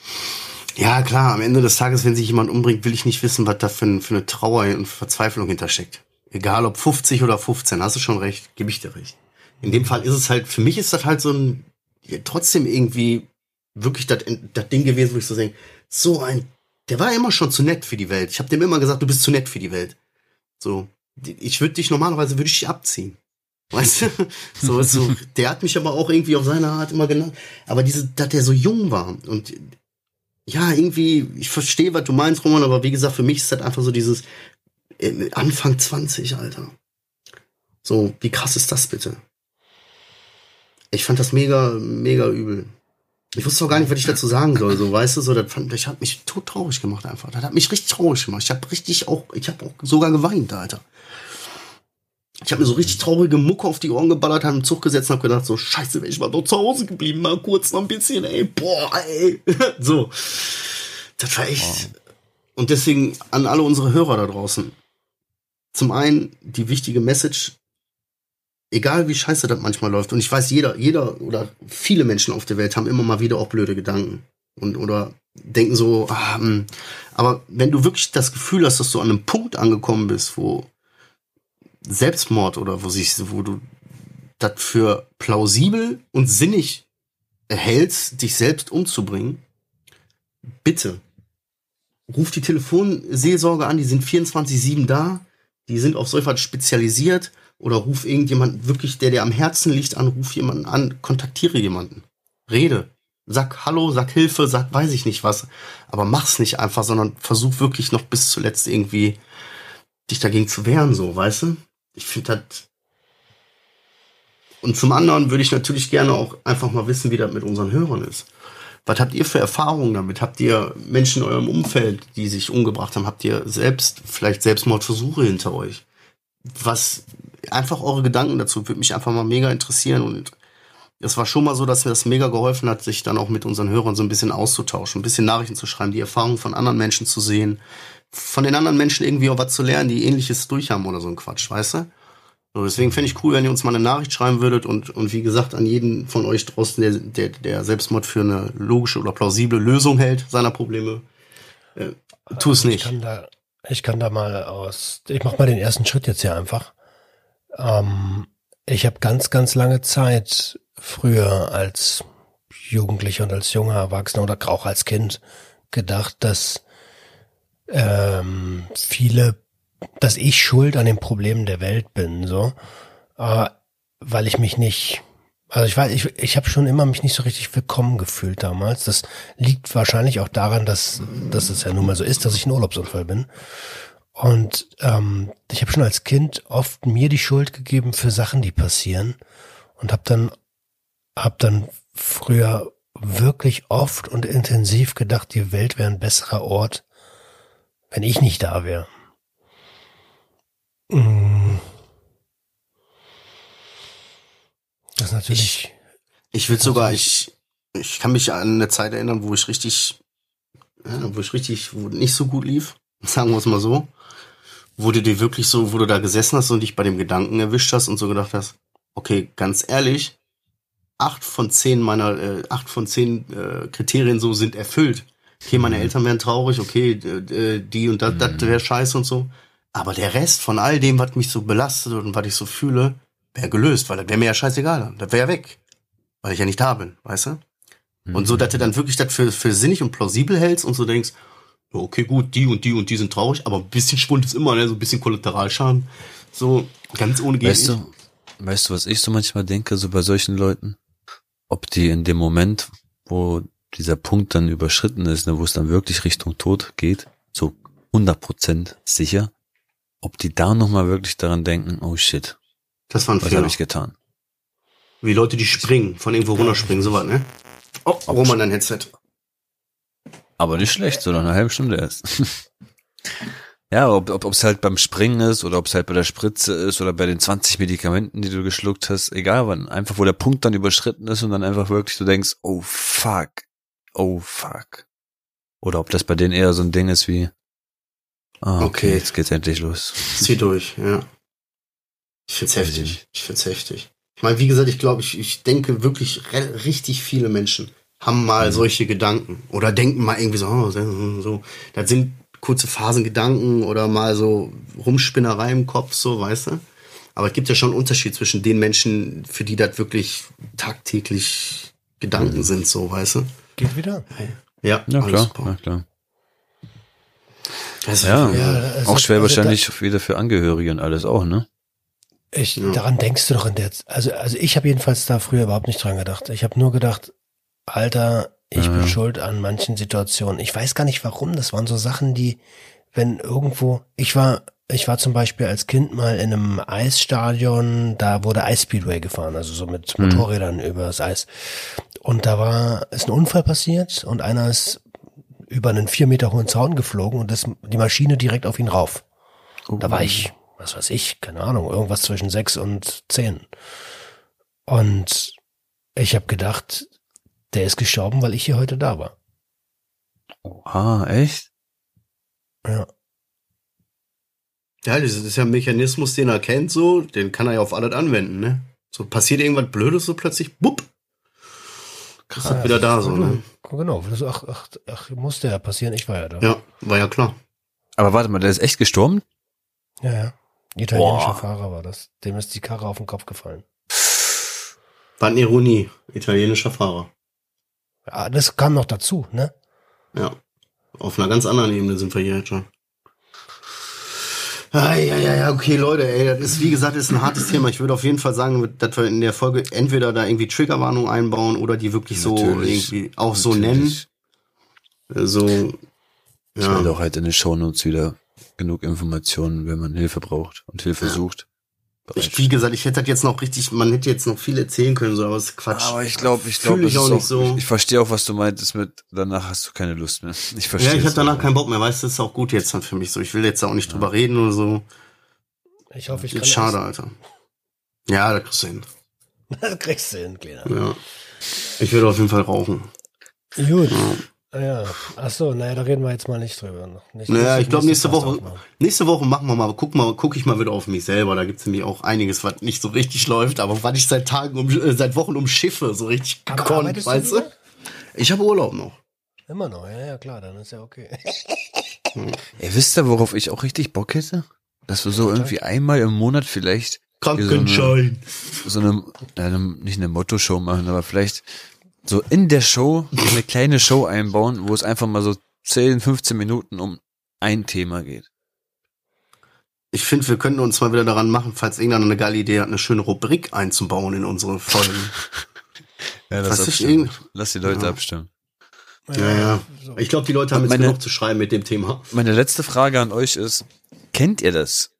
Ja, klar, am Ende des Tages, wenn sich jemand umbringt, will ich nicht wissen, was da für, für eine Trauer und Verzweiflung hintersteckt. Egal ob 50 oder 15, hast du schon recht, gebe ich dir recht. In dem Fall ist es halt, für mich ist das halt so ein, ja, trotzdem irgendwie wirklich das, Ding gewesen, wo ich so denke, so ein, der war immer schon zu nett für die Welt. Ich habe dem immer gesagt, du bist zu nett für die Welt. So, ich würde dich normalerweise würde ich dich abziehen. Weißt du? So, so, der hat mich aber auch irgendwie auf seine Art immer genannt. Aber diese, dass der so jung war und ja, irgendwie, ich verstehe, was du meinst, Roman, aber wie gesagt, für mich ist das einfach so dieses Anfang 20, Alter. So, wie krass ist das bitte? Ich fand das mega, mega übel. Ich wusste auch gar nicht, was ich dazu sagen soll, so, weißt du, so, das fand, ich hat mich tot traurig gemacht einfach. Das hat mich richtig traurig gemacht. Ich habe richtig auch, ich habe auch sogar geweint, Alter. Ich habe mir so richtig traurige Mucke auf die Ohren geballert, habe im Zug gesetzt und hab gedacht, so, scheiße, wäre ich mal doch zu Hause geblieben, mal kurz noch ein bisschen, ey, boah, ey. so. Das war echt. Und deswegen an alle unsere Hörer da draußen. Zum einen die wichtige Message, egal wie scheiße das manchmal läuft, und ich weiß, jeder, jeder oder viele Menschen auf der Welt haben immer mal wieder auch blöde Gedanken. Und, oder denken so, ah, hm. aber wenn du wirklich das Gefühl hast, dass du an einem Punkt angekommen bist, wo Selbstmord oder wo sich, wo du das für plausibel und sinnig erhältst, dich selbst umzubringen, bitte ruf die Telefonseelsorge an, die sind 24-7 da, die sind auf etwas spezialisiert oder ruf irgendjemand wirklich, der dir am Herzen liegt, an, ruf jemanden an, kontaktiere jemanden. Rede. Sag Hallo, sag Hilfe, sag weiß ich nicht was. Aber mach's nicht einfach, sondern versuch wirklich noch bis zuletzt irgendwie dich dagegen zu wehren, so, weißt du? Ich finde das. Und zum anderen würde ich natürlich gerne auch einfach mal wissen, wie das mit unseren Hörern ist. Was habt ihr für Erfahrungen damit? Habt ihr Menschen in eurem Umfeld, die sich umgebracht haben? Habt ihr selbst vielleicht Selbstmordversuche hinter euch? Was einfach eure Gedanken dazu würde mich einfach mal mega interessieren und es war schon mal so, dass mir das mega geholfen hat, sich dann auch mit unseren Hörern so ein bisschen auszutauschen, ein bisschen Nachrichten zu schreiben, die Erfahrungen von anderen Menschen zu sehen, von den anderen Menschen irgendwie auch was zu lernen, die ähnliches durchhaben oder so ein Quatsch, weißt du? So, deswegen fände ich cool, wenn ihr uns mal eine Nachricht schreiben würdet und, und wie gesagt, an jeden von euch draußen, der, der, der Selbstmord für eine logische oder plausible Lösung hält seiner Probleme, äh, tu es nicht. Ich kann, da, ich kann da mal aus, ich mach mal den ersten Schritt jetzt hier einfach. Ähm, ich habe ganz, ganz lange Zeit früher als Jugendlicher und als junger Erwachsener oder auch als Kind gedacht, dass ähm, viele, dass ich schuld an den Problemen der Welt bin, so, äh, weil ich mich nicht, also ich weiß, ich, ich habe schon immer mich nicht so richtig willkommen gefühlt damals. Das liegt wahrscheinlich auch daran, dass, dass es ja nun mal so ist, dass ich ein Urlaubsunfall bin. Und ähm, ich habe schon als Kind oft mir die Schuld gegeben für Sachen, die passieren und habe dann hab dann früher wirklich oft und intensiv gedacht, die Welt wäre ein besserer Ort, wenn ich nicht da wäre. Mm. Das ist natürlich. Ich, ich würde sogar, ich, ich kann mich an eine Zeit erinnern, wo ich richtig, wo ich richtig, wo nicht so gut lief, sagen wir es mal so. Wo du dir wirklich so, wo du da gesessen hast und dich bei dem Gedanken erwischt hast und so gedacht hast, okay, ganz ehrlich, acht von zehn meiner, äh, acht von zehn äh, Kriterien so sind erfüllt okay, meine Eltern wären traurig, okay, äh, die und das, mhm. das wäre scheiße und so. Aber der Rest von all dem, was mich so belastet und was ich so fühle, wäre gelöst, weil das wäre mir ja scheißegal. Das wäre ja weg. Weil ich ja nicht da bin, weißt du? Mhm. Und so, dass du dann wirklich das für, für sinnig und plausibel hältst und so denkst, okay, gut, die und die und die sind traurig, aber ein bisschen Schwund ist immer, ne? so ein bisschen Kollateralschaden. So, ganz ohne geht weißt du, weißt du, was ich so manchmal denke, so bei solchen Leuten? Ob die in dem Moment, wo dieser Punkt dann überschritten ist, ne, wo es dann wirklich Richtung Tod geht, so 100% sicher, ob die da nochmal wirklich daran denken, oh shit, das war ein was habe ich getan? Wie Leute, die springen, von irgendwo runterspringen, sowas, ne? Oh, Roman, dein Headset. Aber nicht schlecht, so nach einer halben Stunde erst. ja, ob ob es halt beim Springen ist oder ob es halt bei der Spritze ist oder bei den 20 Medikamenten, die du geschluckt hast, egal wann. Einfach, wo der Punkt dann überschritten ist und dann einfach wirklich du denkst, oh fuck, oh fuck. Oder ob das bei denen eher so ein Ding ist wie, ah, okay, okay. jetzt geht's endlich los. Zieh durch, ja. Ich find's heftig. Ich find's heftig. Ich meine, wie gesagt, ich glaube, ich, ich denke wirklich richtig viele Menschen haben mal solche Gedanken oder denken mal irgendwie so, oh, so. Das sind kurze Phasengedanken oder mal so Rumspinnerei im Kopf, so, weißt du? Aber es gibt ja schon einen Unterschied zwischen den Menschen, für die das wirklich tagtäglich Gedanken sind, so, weißt du? Geht wieder? Ja, Ja, alles klar, super. na klar. Also, Ja, Ja, auch ist- schwer also wahrscheinlich wieder für Angehörige und alles auch, ne? Ich, daran denkst du doch in der, also, also ich habe jedenfalls da früher überhaupt nicht dran gedacht. Ich habe nur gedacht, Alter, ich bin schuld an manchen Situationen. Ich weiß gar nicht warum. Das waren so Sachen, die, wenn irgendwo, ich war, ich war zum Beispiel als Kind mal in einem Eisstadion, da wurde Eisspeedway gefahren, also so mit Motorrädern übers Eis. Und da war, ist ein Unfall passiert und einer ist über einen vier Meter hohen Zaun geflogen und das, die Maschine direkt auf ihn rauf. Da war ich, was weiß ich, keine Ahnung, irgendwas zwischen sechs und zehn. Und ich habe gedacht, der ist gestorben, weil ich hier heute da war. Ah, echt? Ja. Ja, das ist ja ein Mechanismus, den er kennt, so, den kann er ja auf alles anwenden, ne? So passiert irgendwas Blödes, so plötzlich, bupp, ist er wieder da, so, ne? Genau, das- ach, ach, ach, musste ja passieren, ich war ja da. Ja, war ja klar. Aber warte mal, der ist echt gestorben? ja. ja. Italienischer Boah. Fahrer war das. Dem ist die Karre auf den Kopf gefallen. Eine Ironie, italienischer Fahrer. Ja, das kam noch dazu, ne? Ja. Auf einer ganz anderen Ebene sind wir hier jetzt schon. Ah, ja, ja, ja, okay, Leute, ey, das ist, wie gesagt, ist ein hartes Thema. Ich würde auf jeden Fall sagen, dass wir in der Folge entweder da irgendwie Triggerwarnung einbauen oder die wirklich so Natürlich. irgendwie auch so Natürlich. nennen. So, Ich ja. werde auch halt in den Shownotes wieder genug Informationen, wenn man Hilfe braucht und Hilfe sucht. Ich, wie gesagt, ich hätte das jetzt noch richtig, man hätte jetzt noch viel erzählen können, so, aber es ist Quatsch. Aber ich glaube, ich glaube, ich auch nicht so. Ich, ich verstehe auch, was du meintest mit, danach hast du keine Lust mehr. Ich verstehe. ja, ich habe danach auch. keinen Bock mehr, weißt du, das ist auch gut jetzt dann für mich so. Ich will jetzt auch nicht drüber reden oder so. Ich hoffe, ich kann Ist schade, Alter. Ja, da kriegst du hin. Das kriegst du hin, Kleiner. Ja. Ich würde auf jeden Fall rauchen. Gut. Ah, Ja. Ach so, naja, da reden wir jetzt mal nicht drüber. Nicht, Naja, ich glaube nächste Woche, nächste Woche machen wir mal, guck mal, guck ich mal wieder auf mich selber. Da gibt's nämlich auch einiges, was nicht so richtig läuft, aber was ich seit Tagen um, äh, seit Wochen umschiffe, so richtig gekonnt, weißt du? wieder? Ich habe Urlaub noch. Immer noch, ja, ja, klar, dann ist ja okay. Ey, wisst ihr, worauf ich auch richtig Bock hätte? Dass wir so irgendwie einmal im Monat vielleicht Krankenschein. so eine, ja, eine nicht eine Motto-Show machen, aber vielleicht so in der Show eine kleine Show einbauen, wo es einfach mal so 10, 15 Minuten um ein Thema geht. Ich finde, wir könnten uns mal wieder daran machen, falls irgendeiner eine geile Idee hat, eine schöne Rubrik einzubauen in unsere Folgen. Ja, Was ist irgend- Lass die Leute Ja. abstimmen. ja, ja. Ich glaube, die Leute haben Und jetzt meine- genug zu schreiben mit dem Thema. Meine letzte Frage an euch ist, kennt ihr das,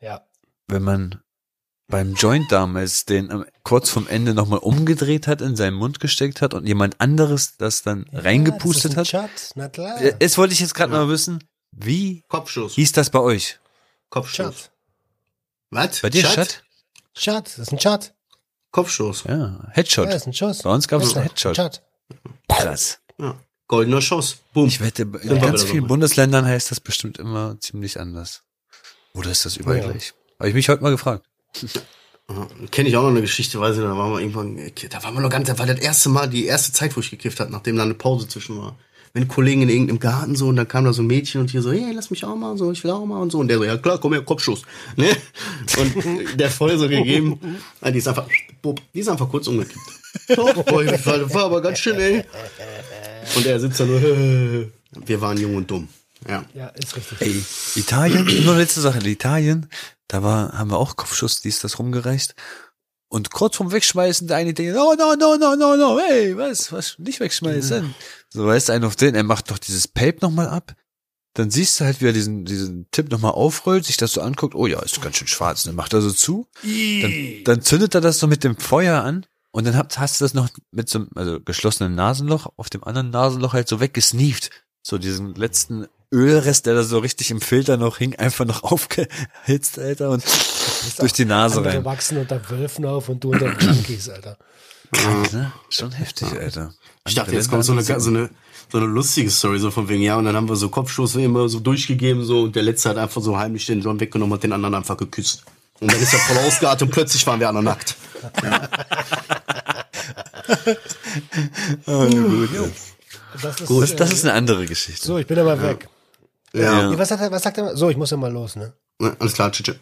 Ja. wenn man beim Joint damals den am- kurz vom Ende nochmal umgedreht hat, in seinen Mund gesteckt hat und jemand anderes das dann reingepustet ja, das ist hat? ein Chat, na klar. Jetzt wollte ich jetzt gerade mal wissen, wie Kopfschuss. hieß das bei euch? Kopfschuss. Was? Bei dir? Schat? Chat, das ist ein Chat. Kopfschuss. Ja, Ja, Headshot. das ist ein Schuss. Bei uns gab es Ja, einen Headshot. Chat. Krass. Ja. Goldener Schuss. Boom. Ich wette, in wir ganz vielen. Bundesländern heißt das bestimmt immer ziemlich anders. Oder ist das überall Ja. gleich? Habe ich mich heute mal gefragt. Kenne ich auch noch eine Geschichte, weiß ich da waren wir irgendwann, da waren wir noch ganz, da war das erste Mal, die erste Zeit, wo ich gekifft hat, nachdem da eine Pause zwischen war. Wenn Kollegen in irgendeinem Garten so und dann kam da so ein Mädchen und hier so, hey, lass mich auch mal, so, ich will auch mal und so. Und der so, ja klar, komm her, Kopfschuss. Ne? Und der voll so gegeben, ah, die ist einfach, die ist einfach kurz umgekippt. Boah, das das war aber ganz schön, ey. Und er sitzt da nur, wir waren jung und dumm. Ja. Ja, ist richtig. Ey, Italien, nur letzte Sache, in Italien, da war, haben wir auch Kopfschuss, die ist das rumgereicht. Und kurz vorm Wegschmeißen, der eine denkt, oh, no, no, no, no, no, hey, was, was, nicht wegschmeißen. So, weißt du, einer auf den, er macht doch dieses Pape nochmal ab. Dann siehst du halt, wie er diesen, diesen Tipp nochmal aufrollt, sich das so anguckt, oh ja, ist ganz schön schwarz, dann macht er so zu. Dann, dann zündet er das so mit dem Feuer an und dann hast du das noch mit so einem, also geschlossenen Nasenloch, auf dem anderen Nasenloch halt so weggesneeft. So diesen letzten Ölrest, der da so richtig im Filter noch hing, einfach noch aufgehitzt, Alter, und durch die Nase Andere rein. wachsen unter Wölfen auf und du unter Junkies, Alter. Ne? Schon heftig, Alter. Ich dachte, Andere jetzt kommt so eine, so eine, so eine lustige Story, so von wegen, ja, und dann haben wir so Kopfschuss immer so durchgegeben, so, und der Letzte hat einfach so heimlich den John weggenommen und den anderen einfach geküsst. Und dann ist er voll ausgeartet und plötzlich waren wir alle nackt. Oh, gut. Das ist, Gut, das äh, ist eine andere Geschichte. so, ich bin aber weg. Ja, Nee, Was, hat er, was sagt er? So, ich muss ja mal los, ne? Ja, alles klar, tschüss. tschüss.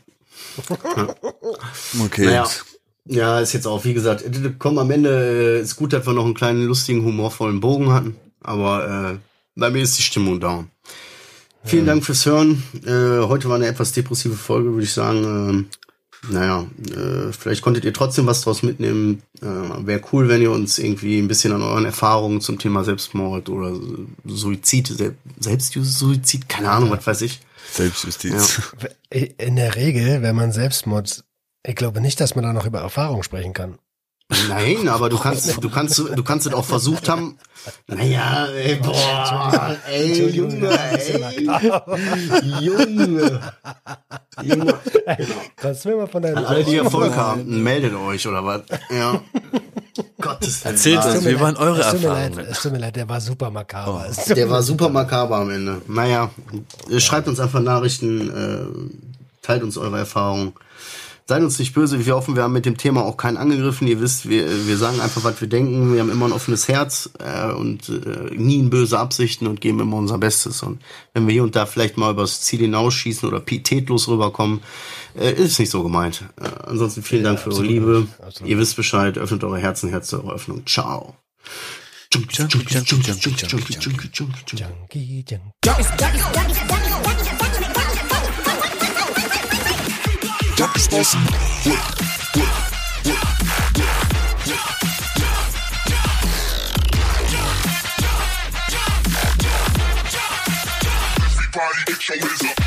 Okay. Naja, ja, ist jetzt auch, wie gesagt, komm, am Ende äh, ist gut, dass wir noch einen kleinen, lustigen, humorvollen Bogen hatten, aber äh, bei mir ist die Stimmung down. Vielen Dank fürs Hören. Äh, heute war eine etwas depressive Folge, würde ich sagen. Ähm, naja, äh, vielleicht konntet ihr trotzdem was draus mitnehmen. Äh, Wäre cool, wenn ihr uns irgendwie ein bisschen an euren Erfahrungen zum Thema Selbstmord oder Suizid, Sel Selbstsuizid, keine Ahnung, was weiß ich. Selbstjustiz. In der Regel, wenn man Selbstmord, ich glaube nicht, dass man da noch über Erfahrung sprechen kann. Nein, aber du kannst, du kannst, du kannst es auch versucht haben. Naja, ey, boah, ey, Junge, ey, Junge, Junge. Kannst du mir mal von deinem An alle, die Erfolg haben, meldet euch oder was? Ja. Gottes Willen. Erzählt uns, wie waren eure es tut mir leid, Erfahrungen? es tut mir leid, der war super Oh. makaber. Tut Der war super makaber am Ende. Naja, schreibt uns einfach Nachrichten, äh, teilt uns eure Erfahrungen. Seid uns nicht böse, wir hoffen, wir haben mit dem Thema auch keinen angegriffen. Ihr wisst, wir, wir sagen einfach, was wir denken. Wir haben immer ein offenes Herz äh, und äh, nie in böse Absichten und geben immer unser Bestes. Und wenn wir hier und da vielleicht mal übers Ziel hinausschießen oder pietätlos rüberkommen, äh, ist es nicht so gemeint. Äh, ansonsten vielen Dank für eure Liebe. absolut Ihr wisst Bescheid, öffnet eure Herzen, Herz zur Öffnung. Ciao. Junkie, junkie, junkie, junkie, junkie, junkie. Junkie, Junkie. Work. Everybody get your hands up.